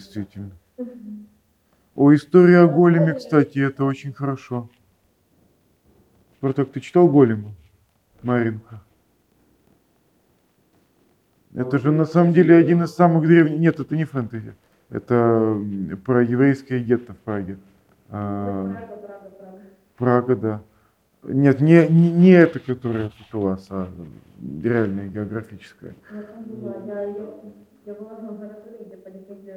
действительно. О, история о големе, кстати, это очень хорошо. Спартак, ты читал голема? Маринка. Это же на самом деле один из самых древних... Нет, это не фэнтези. Это про еврейское гетто в Праге. А, Прага, Прага, Прага. Да. Нет, не, не, не это, у вас, а реальное географическое. Я была, я, я, я в лаборатории, где по легенде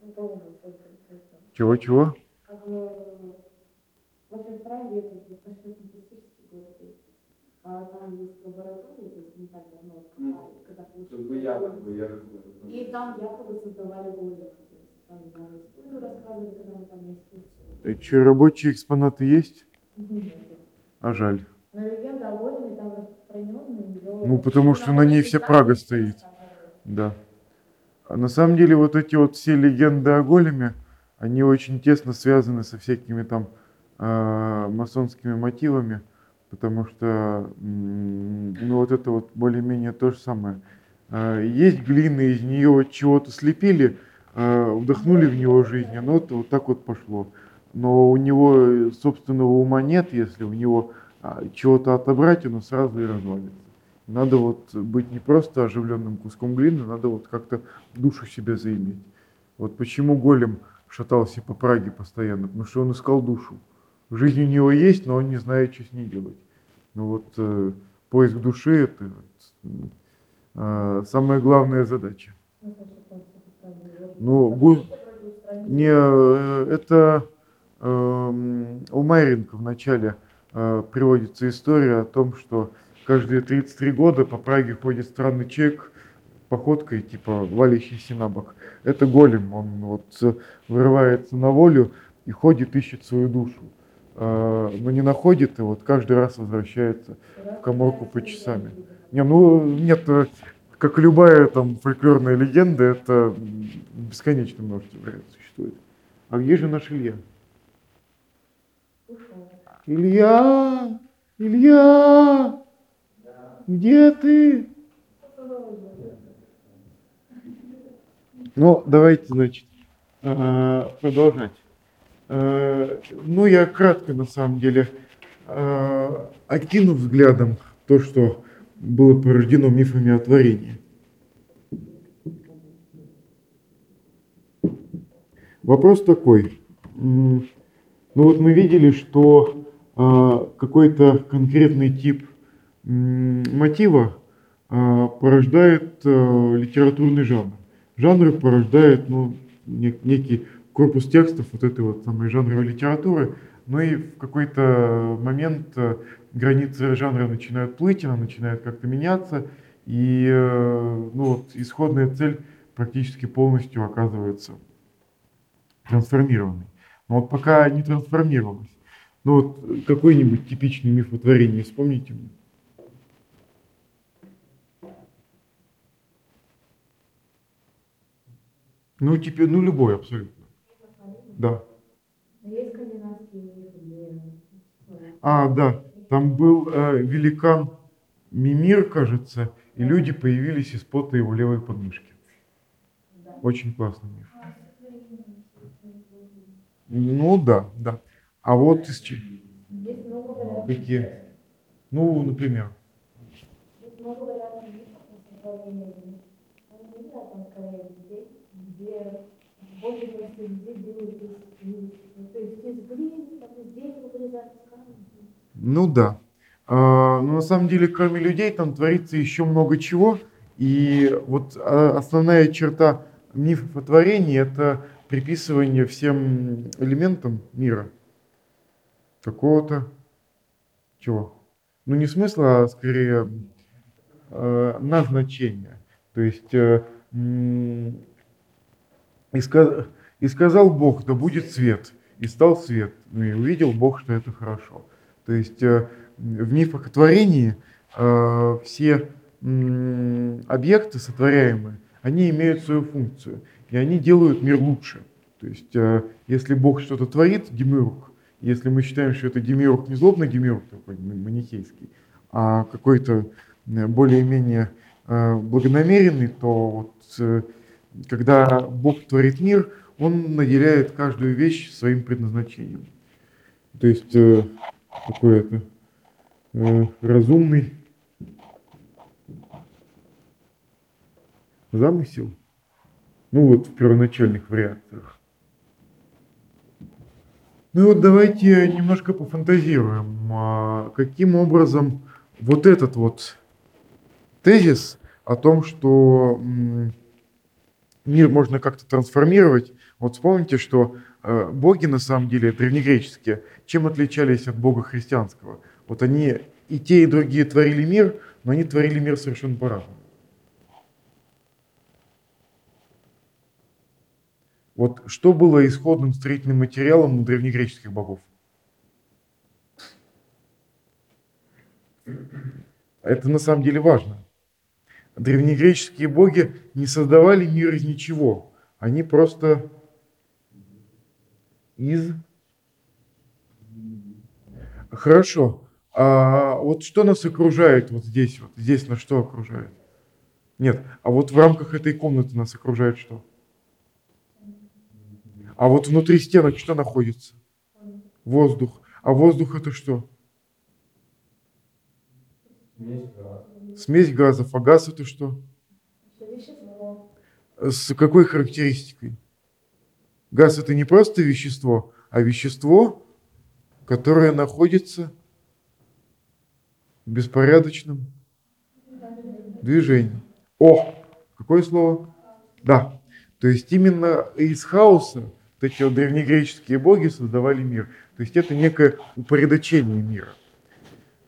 ну. Чего-чего? Как бы, в общем, в Праге это достаточно фантастический город. А там есть лаборатория, то есть не так давно открывали, когда получили И там якобы создавали. То есть Там историю рассказывали, когда мы там на экскурсию. Что, рабочие экспонаты есть? А жаль. Но там распространенная. Ну, потому что на ней вся Прага стоит. Да. А на самом деле вот эти вот все легенды о големе, они очень тесно связаны со всякими там а, масонскими мотивами, потому что ну вот это вот более-менее то же самое. А, Есть глина, из нее чего-то слепили, а, вдохнули в него жизнь, оно вот, вот так вот пошло. Но у него э, собственного ума нет, если у него чего-то отобрать, оно сразу и развалится. Надо вот быть не просто оживленным куском глины, надо вот как-то душу себе заиметь. Вот почему голем шатался по Праге постоянно, потому что он искал душу. Жизнь у него есть, но он не знает, что с ней делать. Ну вот э, поиск души это э, самая главная задача. Ну, гу- не, э, это эм, у Майренко в начале э, приводится история о том, что каждые 33 года по Праге ходит странный человек походкой, типа валящийся на бок. Это голем, он вот э, вырывается на волю и ходит, ищет свою душу. Э, Но не находит, и вот каждый раз возвращается в коморку по часами. Не, ну нет, э, как любая там фольклорная легенда, это бесконечно множество вариантов существует. А где же наш Илья? Илья! Илья! Где ты? Ну, давайте, значит, э, продолжать. Э, Ну, я кратко, на самом деле, э, окину взглядом то, что было порождено мифами о творении. Вопрос такой. Ну вот мы видели, что какой-то конкретный тип мотива а, порождает а, литературный жанр. Жанры порождают ну, нек- некий корпус текстов вот этой вот самой жанровой литературы, но и в какой-то момент а, границы жанра начинают плыть, она начинает как-то меняться, и ну, вот, исходная цель практически полностью оказывается трансформированной. Но вот пока не трансформировалась. Ну вот какой-нибудь типичный миф о творении вспомните Ну, теперь, ну любой абсолютно. Да. Ну, А, да, там был э, великан Мимир, кажется, и люди появились из пота его левой подмышки. Очень классный миф. Ну да, да. А вот из чего? Какие? Ну, например. Есть много вариантов где Боги просто людей делают ну, то есть из глины, там, из дерева вырезают. Ну да. А, но на самом деле, кроме людей, там творится еще много чего. И вот а, основная черта мифов о творении – это приписывание всем элементам мира какого-то чего? Ну не смысла, а скорее э, назначения. То есть э, и, ска- и сказал Бог, да будет свет, и стал свет. Ну и увидел Бог, что это хорошо. То есть э, в мифах о творении э, все объекты сотворяемые, они имеют свою функцию, и они делают мир лучше. То есть э, если Бог что-то творит, демиург, если мы считаем, что это демиург не злобный демиург такой манихейский, а какой-то более-менее благонамеренный, то вот когда Бог творит мир, Он наделяет каждую вещь своим предназначением. То есть э, такой это э, разумный замысел. Ну вот в первоначальных вариациях. Ну и вот давайте немножко пофантазируем, а, каким образом вот этот вот тезис о том, что мир можно как-то трансформировать. Вот вспомните, что э, боги на самом деле древнегреческие, чем отличались от бога христианского? Вот они и те, и другие творили мир, но они творили мир совершенно по-разному. Вот что было исходным строительным материалом у древнегреческих богов? Это на самом деле важно. Древнегреческие боги не создавали мир из ничего. Они просто из... Хорошо. А вот что нас окружает вот здесь? Вот здесь нас что окружает? Нет. А вот в рамках этой комнаты нас окружает что? А вот внутри стенок что находится? Воздух. А воздух это что? Смесь газов. А газ это что? С какой характеристикой? Газ это не просто вещество, а вещество, которое находится в беспорядочном движении. О, какое слово? Да. То есть именно из хаоса вот эти вот древнегреческие боги создавали мир. То есть это некое упорядочение мира.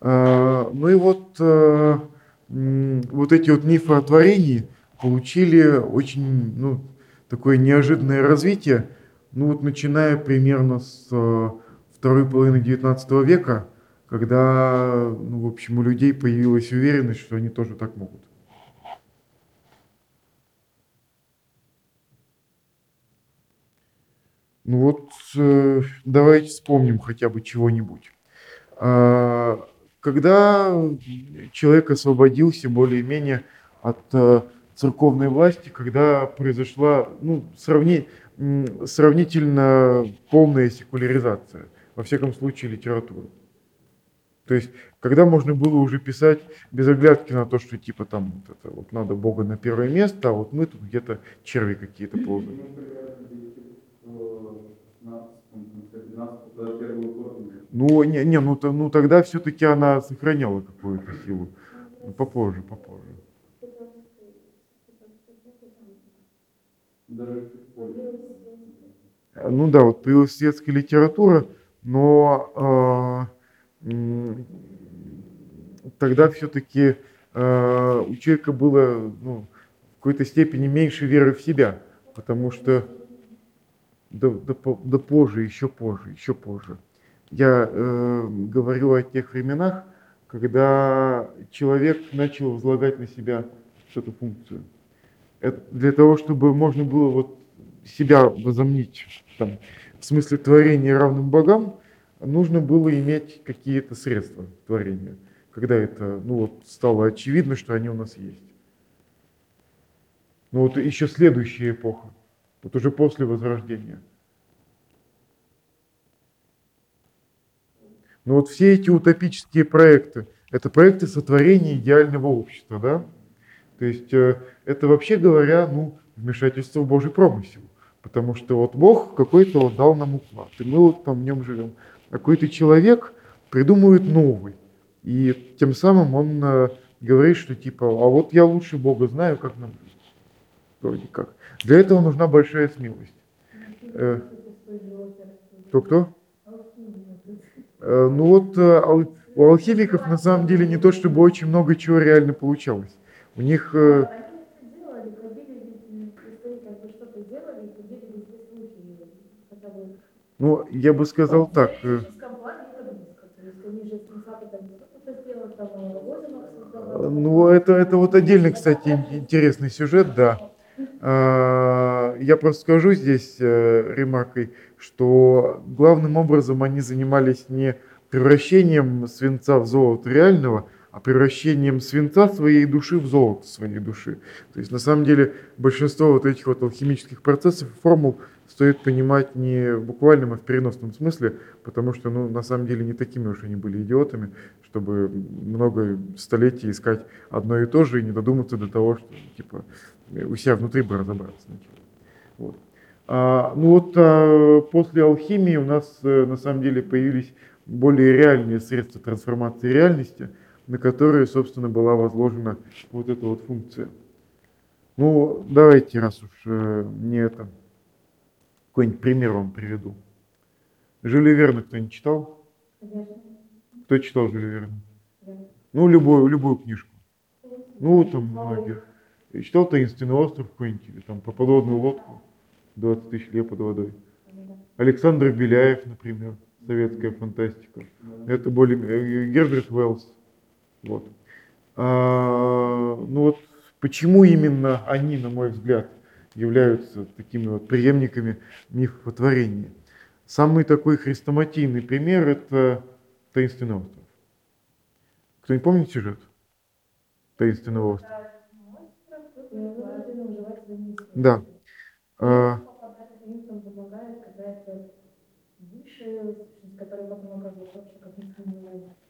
А, ну и вот э, вот эти вот мифы о творении получили очень ну, такое неожиданное развитие, ну вот начиная примерно с э, второй половины XIX века, когда, ну, в общем, у людей появилась уверенность, что они тоже так могут. Ну вот, э, давайте вспомним хотя бы чего-нибудь. Когда человек освободился более-менее от э, церковной власти, когда произошла ну, сравни, сравнительно полная секуляризация, во всяком случае, литературы. То есть, когда можно было уже писать без оглядки на то, что типа там вот это вот надо Бога на первое место, а вот мы тут где-то черви какие-то ползаем. Ну, не, не ну, то, ну тогда все-таки она сохраняла какую-то силу. Ну, попозже, попозже. Ну да, вот появилась светская литература, но э, тогда все-таки э, у человека было ну, в какой-то степени меньше веры в себя, потому что да, да, да позже, еще позже, еще позже. Я э, говорю о тех временах, когда человек начал возлагать на себя что-то функцию. Это для того, чтобы можно было вот себя возомнить там, в смысле творения равным богам, нужно было иметь какие-то средства творения, когда это ну, вот, стало очевидно, что они у нас есть. Ну вот еще следующая эпоха, вот уже после Возрождения – Но вот все эти утопические проекты, это проекты сотворения идеального общества, да? То есть э, это вообще говоря, ну, вмешательство в Божий промысел. Потому что вот Бог какой-то вот дал нам уклад, и мы вот там в нем живем. Какой-то человек придумывает новый. И тем самым он э, говорит, что типа, а вот я лучше Бога знаю, как нам жить. Вроде как. Для этого нужна большая смелость. Э, кто-кто? Э, ну вот э, у алхимиков на самом деле не то чтобы очень много чего реально получалось. У них... Э, ну, я бы сказал так. Ну, это, это вот отдельный, кстати, интересный сюжет, да. А, я просто скажу здесь ремаркой, что главным образом они занимались не превращением свинца в золото реального, а превращением свинца своей души в золото своей души. То есть на самом деле большинство вот этих вот алхимических процессов и формул стоит понимать не в буквальном, а в переносном смысле, потому что, ну, на самом деле не такими уж они были идиотами, чтобы много столетий искать одно и то же и не додуматься до того, что, типа, у себя внутри бы разобраться. Вот. А, ну вот а, после алхимии у нас э, на самом деле появились более реальные средства трансформации реальности, на которые, собственно, была возложена вот эта вот функция. Ну, давайте, раз уж э, не это, какой-нибудь пример вам приведу. Жюля Верна кто-нибудь читал? Кто читал Жюля Верна? Ну, любую, любую книжку. Ну, там многих. Читал «Таинственный остров» какой-нибудь, или там «Про подводную лодку» 20 тысяч лет под водой. Александр Беляев, например, советская фантастика. Это более... э, Герберт Уэллс. Вот. А, ну вот почему именно они, на мой взгляд, являются такими вот преемниками мифотворения? Самый такой хрестоматийный пример – это «Таинственный остров». Кто-нибудь помнит сюжет «Таинственного острова»? Да. Незаменимая.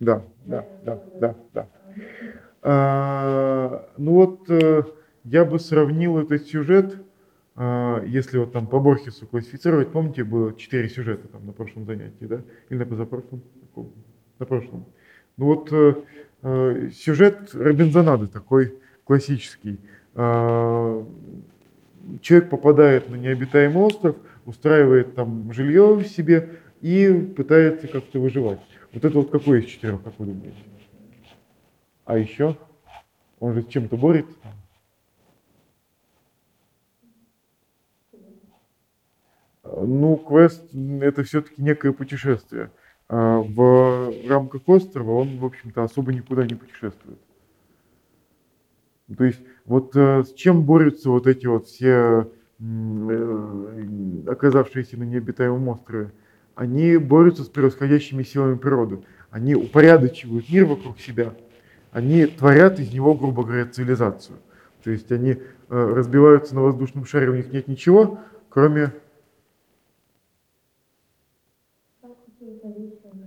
Да, да, да, да, да. А, ну вот э, я бы сравнил этот сюжет, если вот там по Борхесу классифицировать, помните, было четыре сюжета там на прошлом занятии, да? Или на позапрошлом? На прошлом. Ну вот э, э, сюжет Робинзонады такой классический. Человек попадает на необитаемый остров, устраивает там жилье себе и пытается как-то выживать. Вот это вот какой из четырех, как вы думаете? А еще? Он же с чем-то борется. Ну, квест это все-таки некое путешествие. А в рамках острова он, в общем-то, особо никуда не путешествует. То есть вот э, с чем борются вот эти вот все э, оказавшиеся на необитаемом острове? Они борются с превосходящими силами природы. Они упорядочивают мир вокруг себя. Они творят из него, грубо говоря, цивилизацию. То есть они э, разбиваются на воздушном шаре, у них нет ничего, кроме...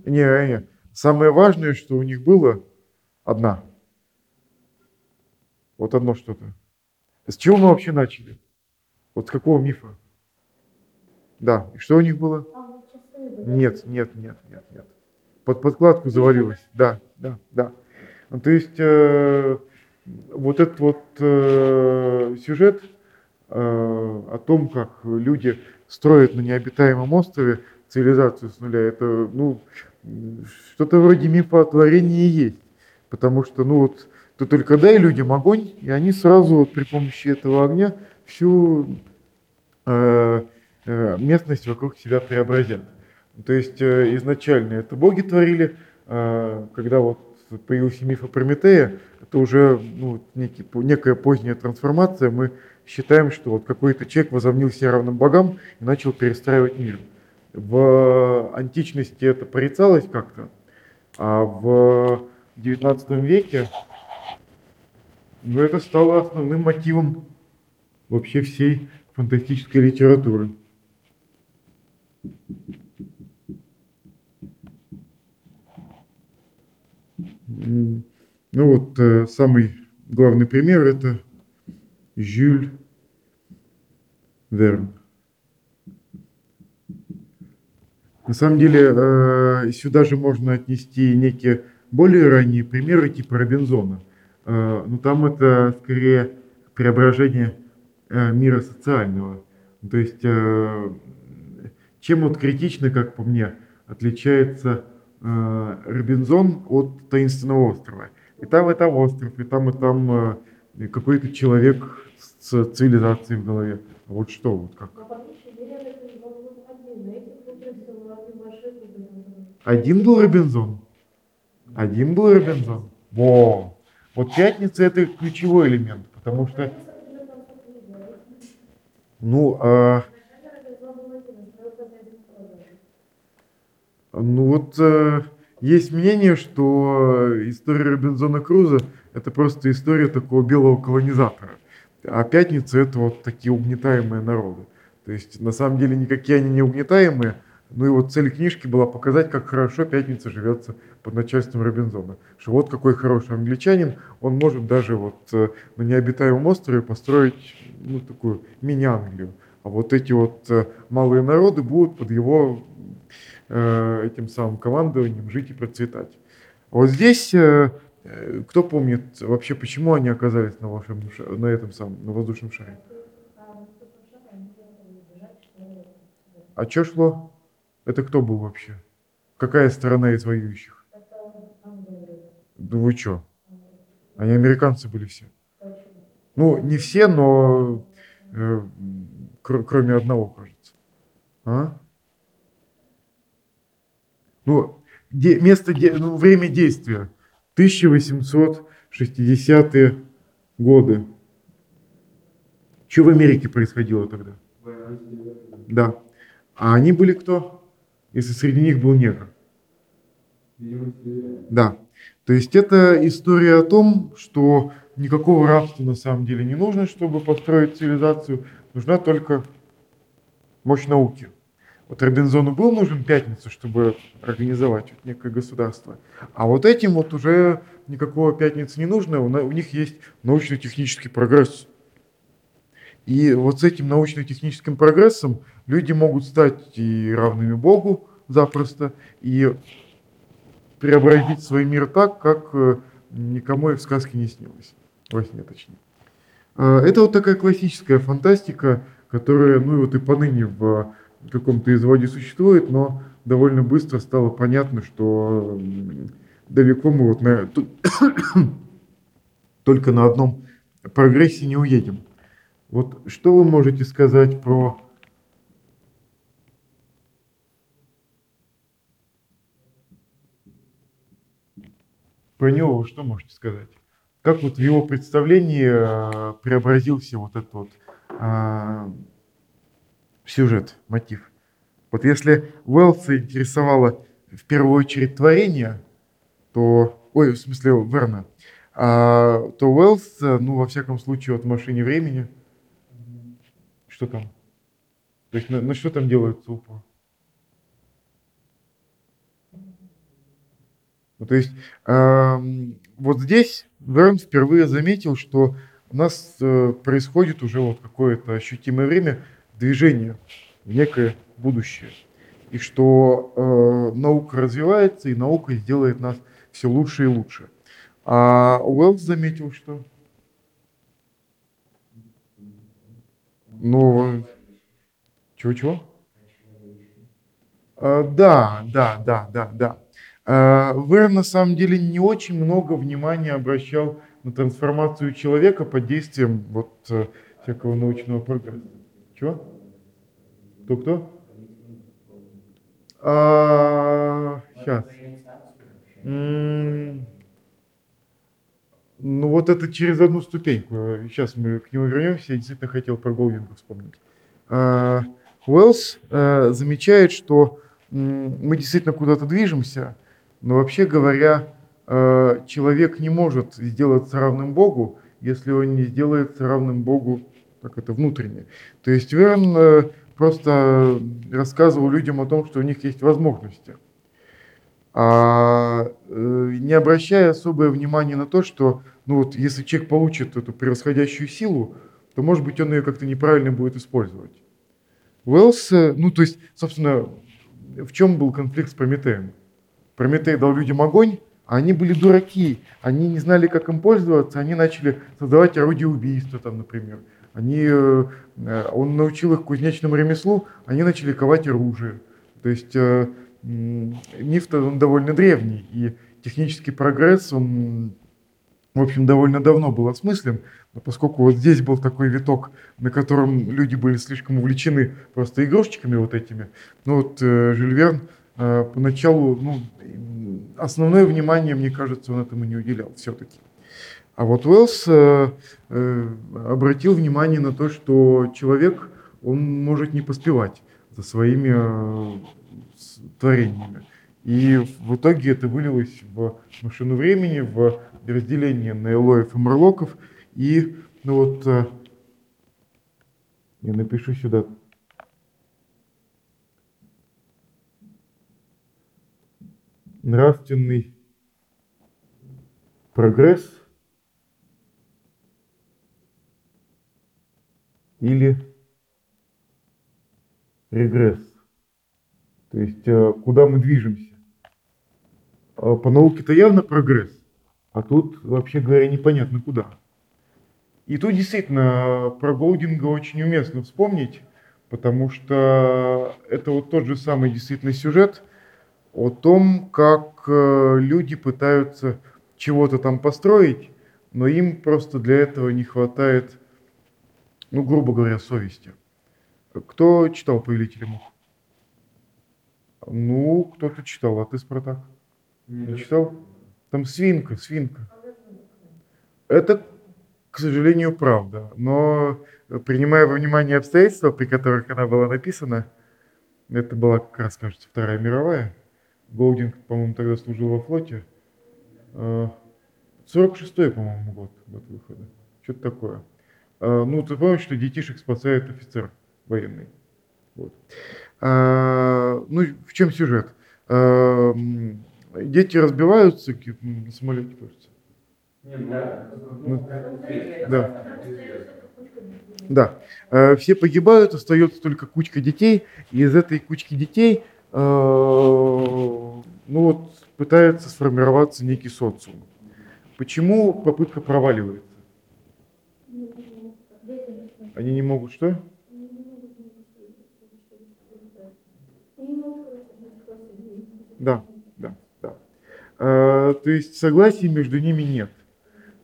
Не, не. Самое важное, что у них было, одна. Вот одно что-то. С чего мы вообще начали? Вот с какого мифа? Да. И что у них было? А. Нет, нет, нет, нет, нет. Под подкладку завалилось. Да, да, да. Ну, то есть э, вот этот вот э, сюжет э, о том, как люди строят на необитаемом острове цивилизацию с нуля, это ну что-то вроде мифа о творении есть. Потому что, ну вот, ты только дай людям огонь, и они сразу вот при помощи этого огня всю э, э, местность вокруг себя преобразят. То есть э, изначально это боги творили, э, когда вот появился миф о Прометея, это уже ну, некий, некая поздняя трансформация. Мы считаем, что вот какой-то человек возомнил себя равным богам и начал перестраивать мир. В античности это порицалось как-то, а в XIX веке ну, это стало основным мотивом вообще всей фантастической литературы. Ну вот э, самый главный пример это Жюль Верн. На самом деле э, сюда же можно отнести некие более ранние примеры типа Робинзона. Э, Но там это скорее преображение э, мира социального. То есть э, чем вот критично, как по мне, отличается Робинзон от таинственного острова. И там, и там остров, и там, и там какой-то человек с цивилизацией в голове. Вот что, вот как? Один был Робинзон. Один был Робинзон. Во! Вот пятница это ключевой элемент, потому что, ну, а, ну вот э, Есть мнение, что история Робинзона Круза – это просто история такого белого колонизатора. А пятница – это вот такие угнетаемые народы. То есть, на самом деле, никакие они не угнетаемые, ну и вот цель книжки была показать, как хорошо пятница живется под начальством Робинзона. Что вот какой хороший англичанин, он может даже вот э, на необитаемом острове построить ну, такую мини-Англию. А вот эти вот э, малые народы будут под его э, этим самым командованием жить и процветать. Вот здесь, кто помнит вообще, почему они оказались на, волшебном, на этом самом, на воздушном шаре? А что шло? Это кто был вообще? Какая сторона из воюющих? Да вы что? Они американцы были все. Ну, не все, но э, кр- кроме одного, кажется. А? Ну, де- место, де- ну, время действия. 1860-е годы. Что в Америке происходило тогда? Да. А они были кто? Если среди них был негр. Да. То есть это история о том, что никакого рабства на самом деле не нужно, чтобы построить цивилизацию. Нужна только мощь науки. Вот Робинзону был нужен пятница, чтобы организовать вот некое государство. А вот этим вот уже никакого пятницы не нужно. У них есть научно-технический прогресс. И вот с этим научно-техническим прогрессом люди могут стать и равными Богу запросто, и преобразить свой мир так, как э, никому и в сказке не снилось. Во сне, точнее. А, это вот такая классическая фантастика, которая, ну и вот и поныне в каком-то изводе существует, но довольно быстро стало понятно, что далеко мы вот на, только на одном прогрессе не уедем. Вот что вы можете сказать про про него вы что можете сказать? Как вот в его представлении э, преобразился вот этот вот э, сюжет, мотив? Вот если Уэллса интересовало в первую очередь творение, то, ой, в смысле Верна, а, то Уэллс, ну, во всяком случае, вот в «Машине времени», что там? То есть на, на что там делается упор? Ну, то есть э, вот здесь Верн впервые заметил, что у нас э, происходит уже вот какое-то ощутимое время движение в некое будущее. И что э, наука развивается, и наука сделает нас все лучше и лучше. А Уэллс заметил, что Ну, чего-чего? А, да, да, да, да, да. А, Вэр на самом деле не очень много внимания обращал на трансформацию человека под действием вот э, всякого научного прогресса. Чего? Кто-кто? А, сейчас. Ну вот это через одну ступеньку. Сейчас мы к нему вернемся. Я действительно хотел про Голдинга вспомнить. А, Уэллс э, замечает, что мы действительно куда-то движемся, но вообще говоря, э, человек не может сделаться равным Богу, если он не сделается равным Богу, как это внутренне. То есть Верн э, просто рассказывал людям о том, что у них есть возможности – а, э, не обращая особое внимание на то, что ну вот, если человек получит эту превосходящую силу, то, может быть, он ее как-то неправильно будет использовать. Уэллс, э, ну, то есть, собственно, в чем был конфликт с Прометеем? Прометей дал людям огонь, а они были дураки, они не знали, как им пользоваться, они начали создавать орудие убийства, там, например. Они, э, он научил их кузнечному ремеслу, они начали ковать оружие. То есть миф он довольно древний, и технический прогресс, он, в общем, довольно давно был осмыслен, но поскольку вот здесь был такой виток, на котором люди были слишком увлечены просто игрушечками вот этими, ну вот э, Жюль Верн э, поначалу, ну, основное внимание, мне кажется, он этому не уделял все-таки. А вот Уэллс э, э, обратил внимание на то, что человек, он может не поспевать своими э, творениями. И в итоге это вылилось в машину времени, в разделение на Элоев и Марлоков. И, ну вот, э, я напишу сюда. Нравственный прогресс или регресс. То есть э, куда мы движемся. А По науке-то явно прогресс, а тут, вообще говоря, непонятно куда. И тут действительно про Голдинга очень уместно вспомнить, потому что это вот тот же самый действительно сюжет о том, как э, люди пытаются чего-то там построить, но им просто для этого не хватает, ну, грубо говоря, совести. Кто читал «Повелителя мух»? Ну, кто-то читал, а ты, Спартак? Не читал? Там свинка, свинка. Это, к сожалению, правда. Но принимая во внимание обстоятельства, при которых она была написана, это была, как раз, кажется, Вторая мировая. Голдинг, по-моему, тогда служил во флоте. 46-й, по-моему, год, год выхода. Что-то такое. А, Ну, ты помнишь, что детишек спасает офицер военный. Вот. А, Ну, в чем сюжет? А, Дети разбиваются, на самолете, кажется. Ну, Да. Да. Э, Все погибают, остается только кучка детей, и из этой кучки детей э, ну вот, пытается сформироваться некий социум. Почему попытка проваливается? Они не могут что? Да, да, да. Э, То есть согласия между ними нет.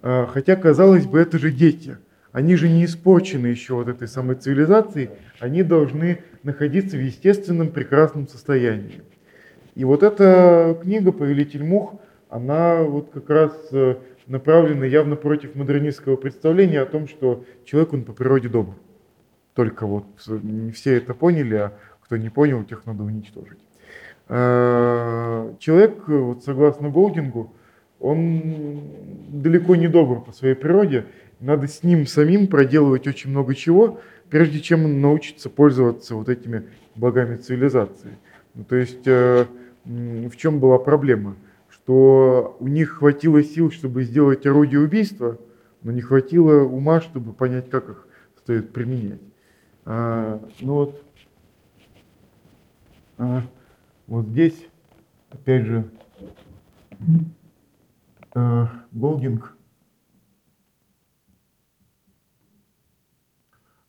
Э, Хотя, казалось бы, это же дети. Они же не испорчены еще вот этой самой цивилизацией. Они должны находиться в естественном прекрасном состоянии. И вот эта книга «Повелитель мух», она вот как раз э, направлена явно против модернистского представления о том, что человек, он по природе добр. Только вот э, не все это поняли, а кто не понял, тех надо уничтожить. Э, Человек, э, вот согласно Голдингу, он далеко не добр по своей природе. Надо с ним самим проделывать очень много чего, прежде чем он научится пользоваться вот этими благами цивилизации. Ну, то есть э, в чем была проблема? Что у них хватило сил, чтобы сделать орудие убийства, но не хватило ума, чтобы понять, как их стоит применять. А, ну вот, а, вот здесь, опять же, э, Голдинг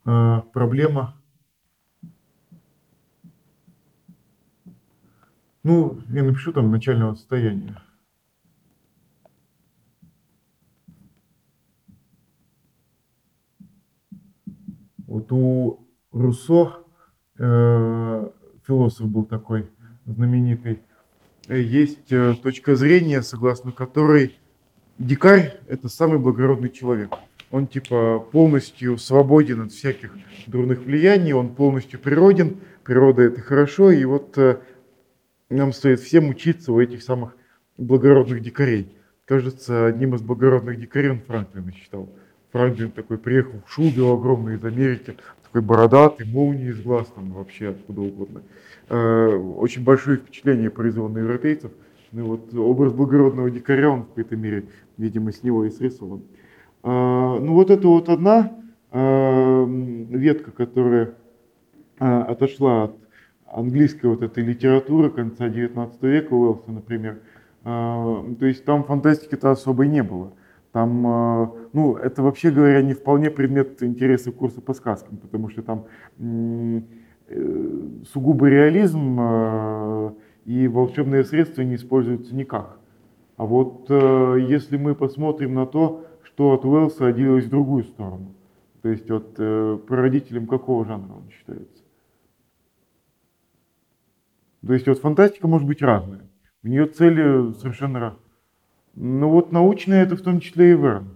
э, проблема. Ну, я напишу там начального состояния. Вот у Руссо, э, философ был такой знаменитый, э, есть э, точка зрения, согласно которой дикарь – это самый благородный человек. Он типа полностью свободен от всяких дурных влияний, он полностью природен, природа – это хорошо, и вот э, нам стоит всем учиться у этих самых благородных дикарей. Кажется, одним из благородных дикарей он Франклина считал. Франклин такой приехал в шубе огромной из Америки, такой бородатый, молнии из глаз, там вообще откуда угодно. Э, Очень большое впечатление произвел на европейцев. Ну вот образ благородного дикаря, он в какой-то мере, видимо, с него и срисован. А, Ну вот это вот одна м, ветка, которая отошла от английской вот этой литературы конца 19 века, Уэллса, например. То есть там фантастики-то особой не было. Там, а, ну, это вообще говоря, не вполне предмет интереса курса по сказкам, потому что там э, сугубо реализм а, и волшебные средства не используются никак. А вот э, если мы посмотрим на то, что от Уэллса оделось в другую сторону, то есть вот э, прародителем какого жанра он считается? То есть вот фантастика может быть разная. У нее цели совершенно разные. Ну вот научная это в том числе и верно.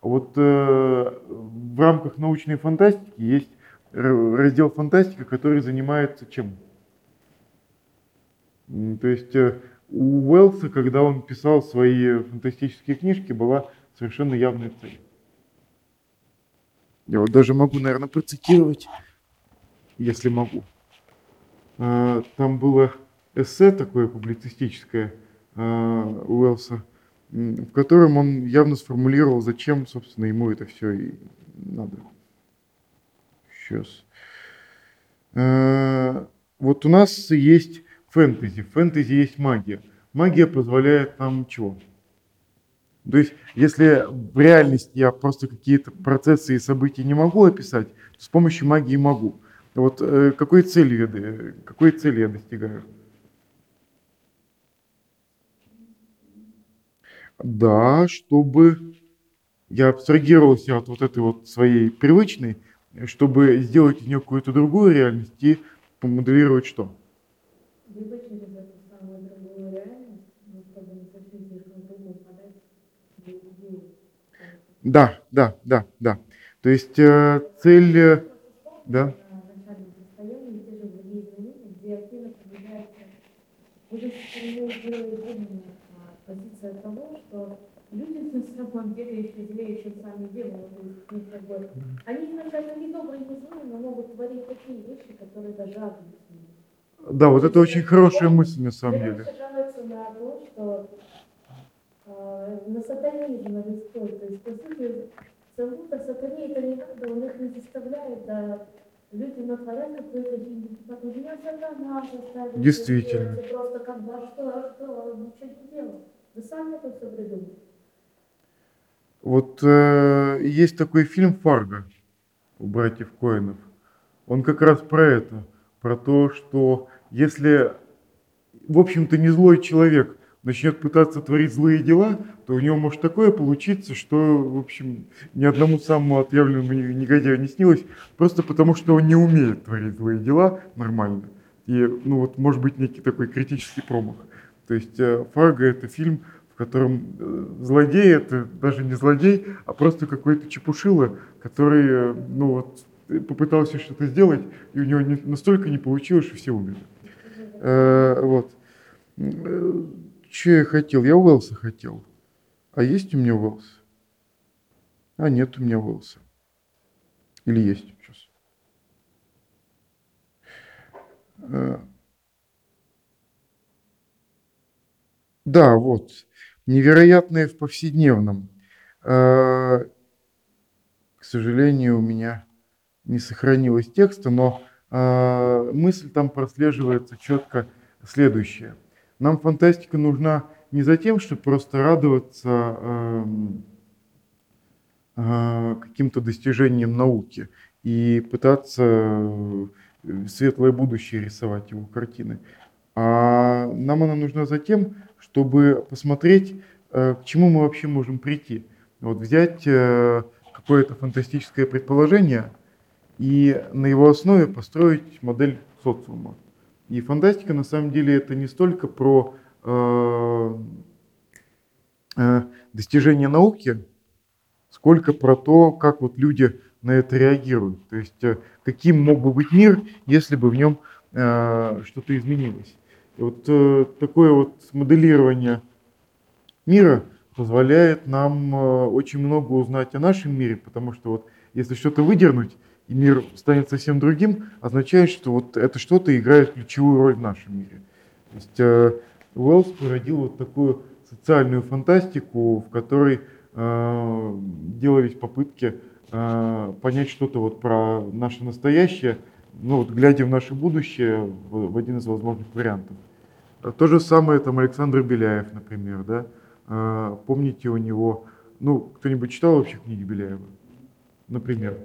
А вот э, в рамках научной фантастики есть раздел фантастика, который занимается чем? То есть э, у Уэллса, когда он писал свои фантастические книжки, была совершенно явная цель. Я вот даже могу, наверное, процитировать, если могу. А, Там было эссе такое публицистическое а, Уэллса, в котором он явно сформулировал, зачем, собственно, ему это все и надо. Сейчас. Э, Вот у нас есть фэнтези. В фэнтези есть магия. Магия позволяет нам чего? То есть, если в реальности я просто какие-то процессы и события не могу описать, то с помощью магии могу. Вот э, какой цели я, какой цели я достигаю? Да, чтобы я абстрагировался от вот этой вот своей привычной, э, чтобы сделать из нее какую-то другую реальность и помоделировать что? Идею. Да, да, да, да. То есть э, цель, э, да, В начальном состоянии те же другие изменения, где активно пробуждается уже делает именно а, позиция того, что люди на самом деле еще злее, чем сами демоны. Как бы, они изначально не добрые, не злые, но могут творить такие вещи, которые даже ад да, вот это очень хорошая мысль на самом деле. Это жалуется на то, что э, на сатанизм Христос, то есть, по сути, целута сатане это не надо, он их не заставляет, да, люди натворят какой-то день, потом меня сатана заставит. Действительно. делать, Просто как бы, а что, а что, ничего не делал. Вы сами это все придумали. Вот э, есть такой фильм «Фарго» у братьев Коэнов. Он как раз про это, про то, что если, в общем-то, не злой человек начнет пытаться творить злые дела, то у него может такое получиться, что, в общем, ни одному самому отъявленному негодяю не снилось, просто потому что он не умеет творить злые дела нормально. И, ну вот, может быть, некий такой критический промах. То есть э, «Фарго» — это фильм, в котором э, злодей это даже не злодей, а просто какой-то чепушила, который, э, ну вот, попытался что-то сделать, и у него не- настолько не получилось, что все умерли. Вот. Что я хотел? Я Уэлса хотел. А есть у меня Уэлс? А нет у меня Уэлса. Или есть сейчас? Да, вот. Невероятное в повседневном. Э, К сожалению, у меня не сохранилось текста, но э, мысль там прослеживается четко следующая. Нам фантастика нужна не за тем, чтобы просто радоваться э, каким-то достижениям науки и пытаться э, светлое будущее рисовать его картины. А нам она нужна за тем, чтобы посмотреть, э, к чему мы вообще можем прийти. Вот взять э, какое-то фантастическое предположение и на его основе построить модель социума. И фантастика на самом деле это не столько про э, достижение науки, сколько про то, как вот люди на это реагируют. То есть каким мог бы быть мир, если бы в нем что-то изменилось. И вот э, такое вот моделирование мира позволяет нам э, очень много узнать о нашем мире, потому что вот если что-то выдернуть, и мир станет совсем другим, означает, что вот это что-то играет ключевую роль в нашем мире. То есть э, Уэллс породил вот такую социальную фантастику, в которой э, делались попытки э, понять что-то вот про наше настоящее, ну вот глядя в наше будущее, в, в один из возможных вариантов. А То же самое там Александр Беляев, например, да. Э, Помните у него, ну, кто-нибудь читал вообще книги Беляева? Например,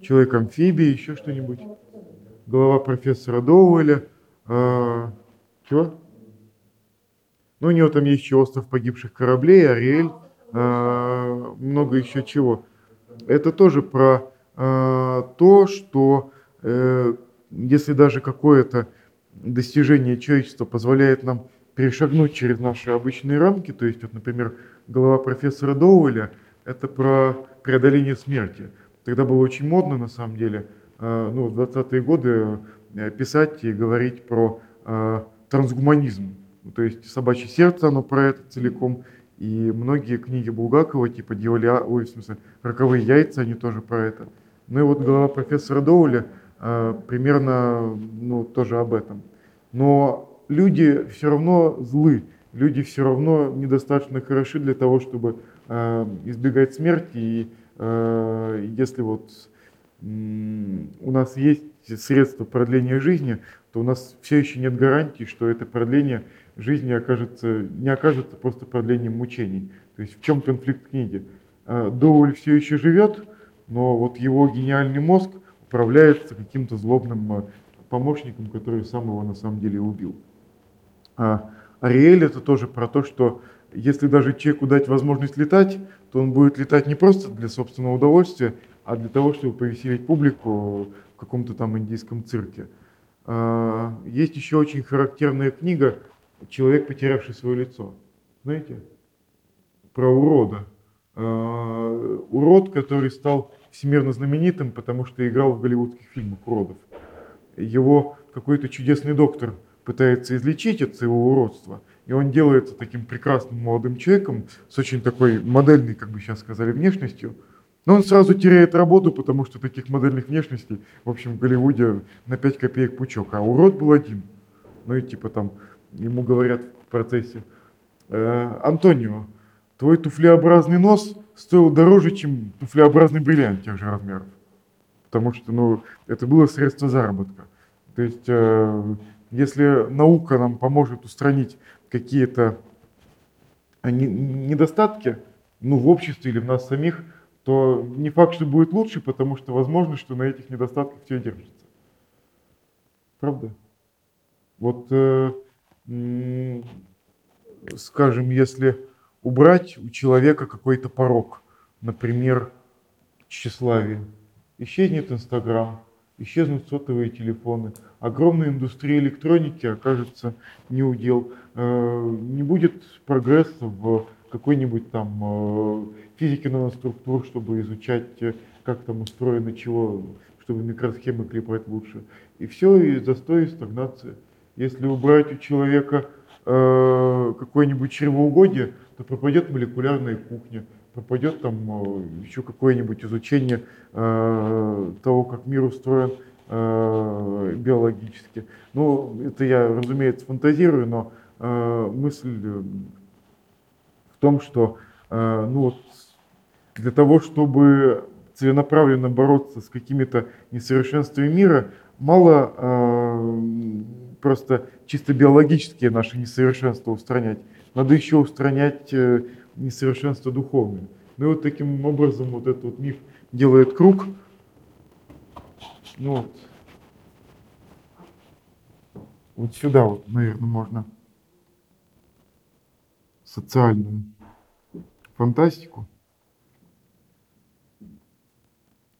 Человек-амфибия, еще что-нибудь? Голова профессора Доуэля. Э, Чего? Ну, у него там есть еще остров погибших кораблей, Ариэль, э, много еще чего. Это тоже про э, то, что если даже какое-то достижение человечества позволяет нам перешагнуть через наши обычные рамки, то есть, вот, например, голова профессора Доуэля, это про преодоление смерти. Тогда было очень модно, на самом деле, э, ну, в 20-е годы э, писать и говорить про э, трансгуманизм. То есть «Собачье сердце», оно про это целиком. И многие книги Булгакова, типа «Дьяволя», ой, в смысле, «Роковые яйца», они тоже про это. Ну и вот глава профессора Доуля э, примерно, ну, тоже об этом. Но люди все равно злы, люди все равно недостаточно хороши для того, чтобы э, избегать смерти. И э, если вот у нас есть средства продления жизни, то у нас все еще нет гарантии, что это продление жизни окажется, не окажется просто продлением мучений. То есть в чем конфликт книги? Доуэль все еще живет, но вот его гениальный мозг управляется каким-то злобным а, помощником, который сам его на самом деле убил. А Ариэль это тоже про то, что если даже человеку дать возможность летать, то он будет летать не просто для собственного удовольствия, а для того, чтобы повеселить публику в каком-то там индийском цирке. А, есть еще очень характерная книга «Человек, потерявший свое лицо». Знаете? Про урода. А, урод, который стал всемирно знаменитым, потому что играл в голливудских фильмах уродов. Его какой-то чудесный доктор пытается излечить от своего уродства, и он делается таким прекрасным молодым человеком с очень такой модельной, как бы сейчас сказали, внешностью – но он сразу теряет работу, потому что таких модельных внешностей, в общем, в Голливуде на 5 копеек пучок. А урод был один. Ну и типа там ему говорят в процессе, э, Антонио, твой туфлеобразный нос стоил дороже, чем туфлеобразный бриллиант тех же размеров. Потому что, ну, это было средство заработка. То есть, э, если наука нам поможет устранить какие-то недостатки, ну, в обществе или в нас самих, то не факт, что будет лучше, потому что возможно, что на этих недостатках все держится. Правда? Вот, э, скажем, если убрать у человека какой-то порог, например, тщеславие, исчезнет Инстаграм, исчезнут сотовые телефоны, огромная индустрия электроники окажется не удел, э, не будет прогресса в какой-нибудь там э, физики наноструктур, чтобы изучать, э, как там устроено чего, чтобы микросхемы клепать лучше. И все, и застой, и стагнация. Если убрать у человека э, какое-нибудь чревоугодие, то пропадет молекулярная кухня, пропадет там э, еще какое-нибудь изучение э, того, как мир устроен биологически. Ну, это я, разумеется, фантазирую, но мысль в том, что ну, вот, для того, чтобы целенаправленно бороться с какими-то несовершенствами мира, мало просто чисто биологические наши несовершенства устранять. Надо еще устранять э, несовершенство духовное. Ну и вот таким образом вот этот вот миф делает круг. Ну вот. Вот сюда вот, наверное, можно социальную фантастику,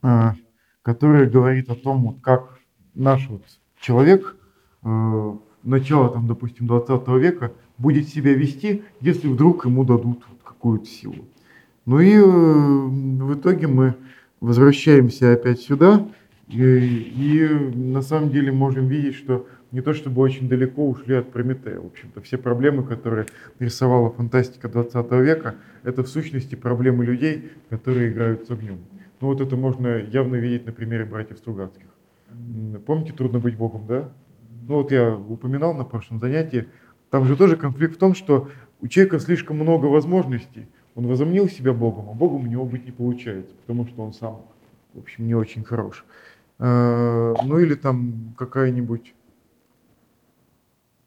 а, которая говорит о том, вот как наш вот человек э, начала, там, допустим, 20 века будет себя вести, если вдруг ему дадут какую-то силу. Ну и э, в итоге мы возвращаемся опять сюда, и, и на самом деле можем видеть, что не то чтобы очень далеко ушли от Прометея. В общем-то, все проблемы, которые рисовала фантастика 20 века, это в сущности проблемы людей, которые играют с огнем. Ну вот это можно явно видеть на примере братьев Стругацких. Помните «Трудно быть Богом», да? Ну вот я упоминал на прошлом занятии, там же тоже конфликт в том, что у человека слишком много возможностей. Он возомнил себя Богом, а Богом у него быть не получается, потому что он сам, в общем, не очень хорош. Э, ну или там какая-нибудь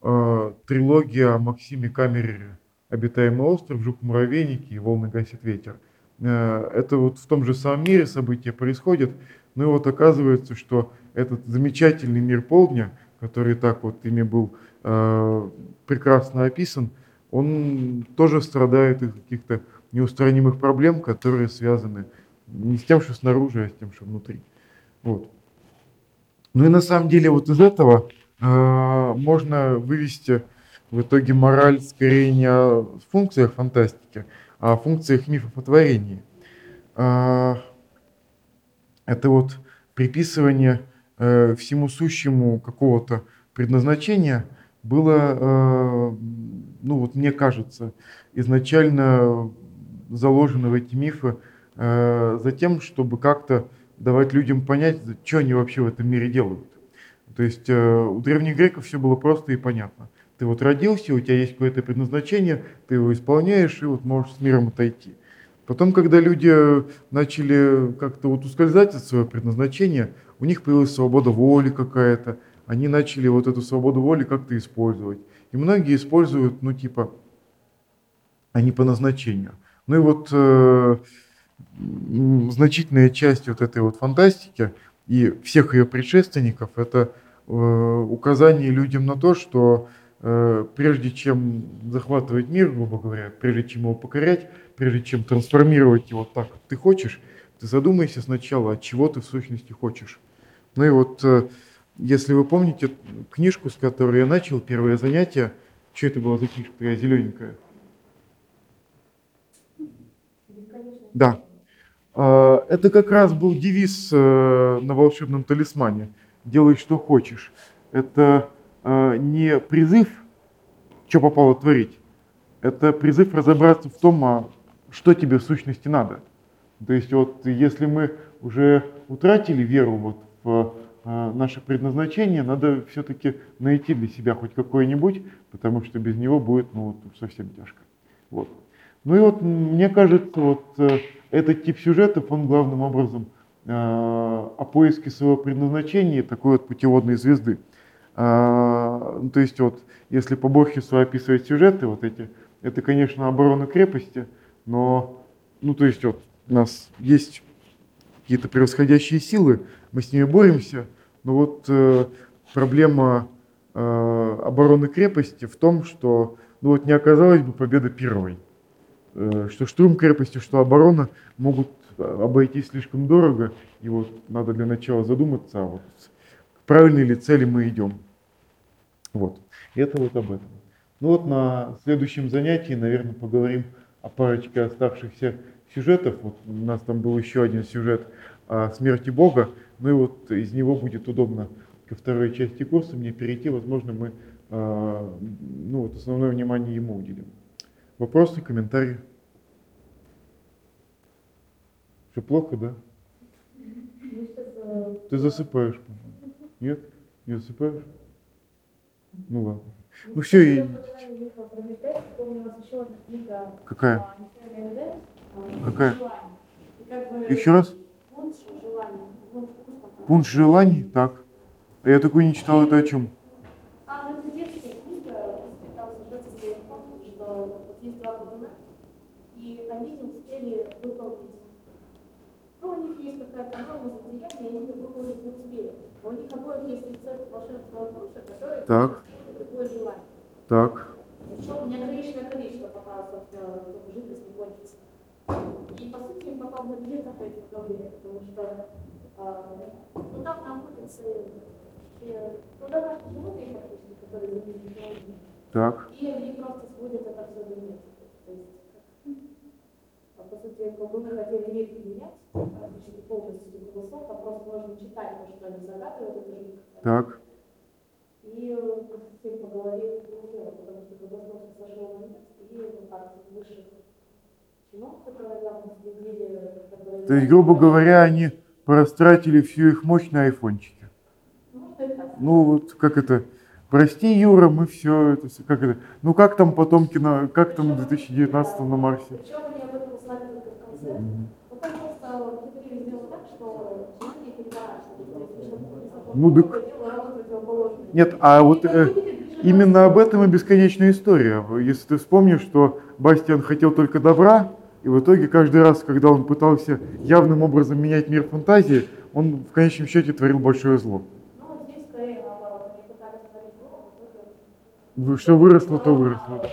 э, трилогия о Максиме Камерере «Обитаемый остров», «Жук-муравейники» и «Волны гасит ветер». Э, это вот в том же самом мире события происходят, но вот оказывается, что этот замечательный мир полдня, который так вот ими был э, прекрасно описан, он тоже страдает из каких-то неустранимых проблем, которые связаны не с тем, что снаружи, а с тем, что внутри. Вот. Ну и на самом деле вот из этого э, можно вывести в итоге мораль скорее не о функциях фантастики, а о функциях творении. Э, это вот приписывание э, всему сущему какого-то предназначения было, э, ну вот мне кажется, изначально заложено в эти мифы э, за тем, чтобы как-то давать людям понять, что они вообще в этом мире делают. То есть э, у древних греков все было просто и понятно. Ты вот родился, у тебя есть какое-то предназначение, ты его исполняешь и вот можешь с миром отойти. Потом, когда люди начали как-то вот ускользать от своего предназначения, у них появилась свобода воли какая-то, они начали вот эту свободу воли как-то использовать. И многие используют, ну типа, они по назначению. Ну и вот э, значительная часть вот этой вот фантастики и всех ее предшественников это э, указание людям на то, что э, прежде чем захватывать мир, грубо говоря, прежде чем его покорять, прежде чем трансформировать его так, как ты хочешь, ты задумайся сначала, от чего ты в сущности хочешь. Ну и вот, э, если вы помните книжку, с которой я начал, первое занятие, что это была за книжка такая зелененькая? Да. А, Это как раз был девиз э, на волшебном талисмане. Делай, что хочешь. Это э, не призыв, что попало творить. Это призыв разобраться в том, а что тебе в сущности надо. То есть вот если мы уже утратили веру вот в э, наше предназначение, надо все-таки найти для себя хоть какое-нибудь, потому что без него будет ну, вот, совсем тяжко. Вот. Ну и вот мне кажется, вот э, этот тип сюжетов, он главным образом э, о поиске своего предназначения, такой вот путеводной звезды. А, то есть вот, если по Борхесу описывать сюжеты вот эти, это, конечно, оборона крепости, но, ну то есть вот у нас есть какие-то превосходящие силы, мы с ними боремся, но вот э, проблема э, обороны крепости в том, что ну вот не оказалась бы победа первой э, что штурм крепости, что оборона могут э, обойтись слишком дорого, и вот надо для начала задуматься, а вот к правильной ли цели мы идем. Вот. Это вот об этом. Ну вот на следующем занятии, наверное, поговорим о парочке оставшихся сюжетов. Вот у нас там был еще один сюжет о смерти Бога, ну и вот из него будет удобно ко второй части курса мне перейти, возможно, мы э, ну, вот основное внимание ему уделим. Вопросы, комментарии? Все плохо, да? Ты засыпаешь. Нет? Не засыпаешь? Ну ладно. Ну всё, и- Какая? Какая? Еще раз? пунш желаний? Так. А я такой не читал, это о чем? Так. Так. Причем неограниченное количество попалось, собственно, чтобы жидкость не кончится. И, по сути, им попал на билет на эти управления, потому что а, ну, там находятся э, ну, домашние животные, фактически, которые заменили. Так. И они просто сводят это все до метода. То есть, а, по сути, колдуны хотели мир менять, практически полностью голосов, а просто можно читать то, что они загадывают, это же Так. и ним поговорил Лукера, потому что Godosновский сошел на нет, и вот так вот высших чинов, которые там следили, которые... То есть, грубо говоря, они порастратили всю их мощь на айфончике. Ну, это? Ну вот как это? Прости, Юра, мы все это, как это? Ну как там потомки на, как там в 2019 на Марсе? Причем они об этом узнали только в конце. Потом просто Гитлер сделал так, что есть, чтобы Ну, это так-. Нет, а вот по э, именно об этом и бесконечная история. Если ты вспомнишь, что Бастиан хотел только добра, и в итоге каждый раз, когда он пытался явным образом менять мир фантазии, он в конечном счете творил большое зло. Ну, а итоге Что выросло, то выросло.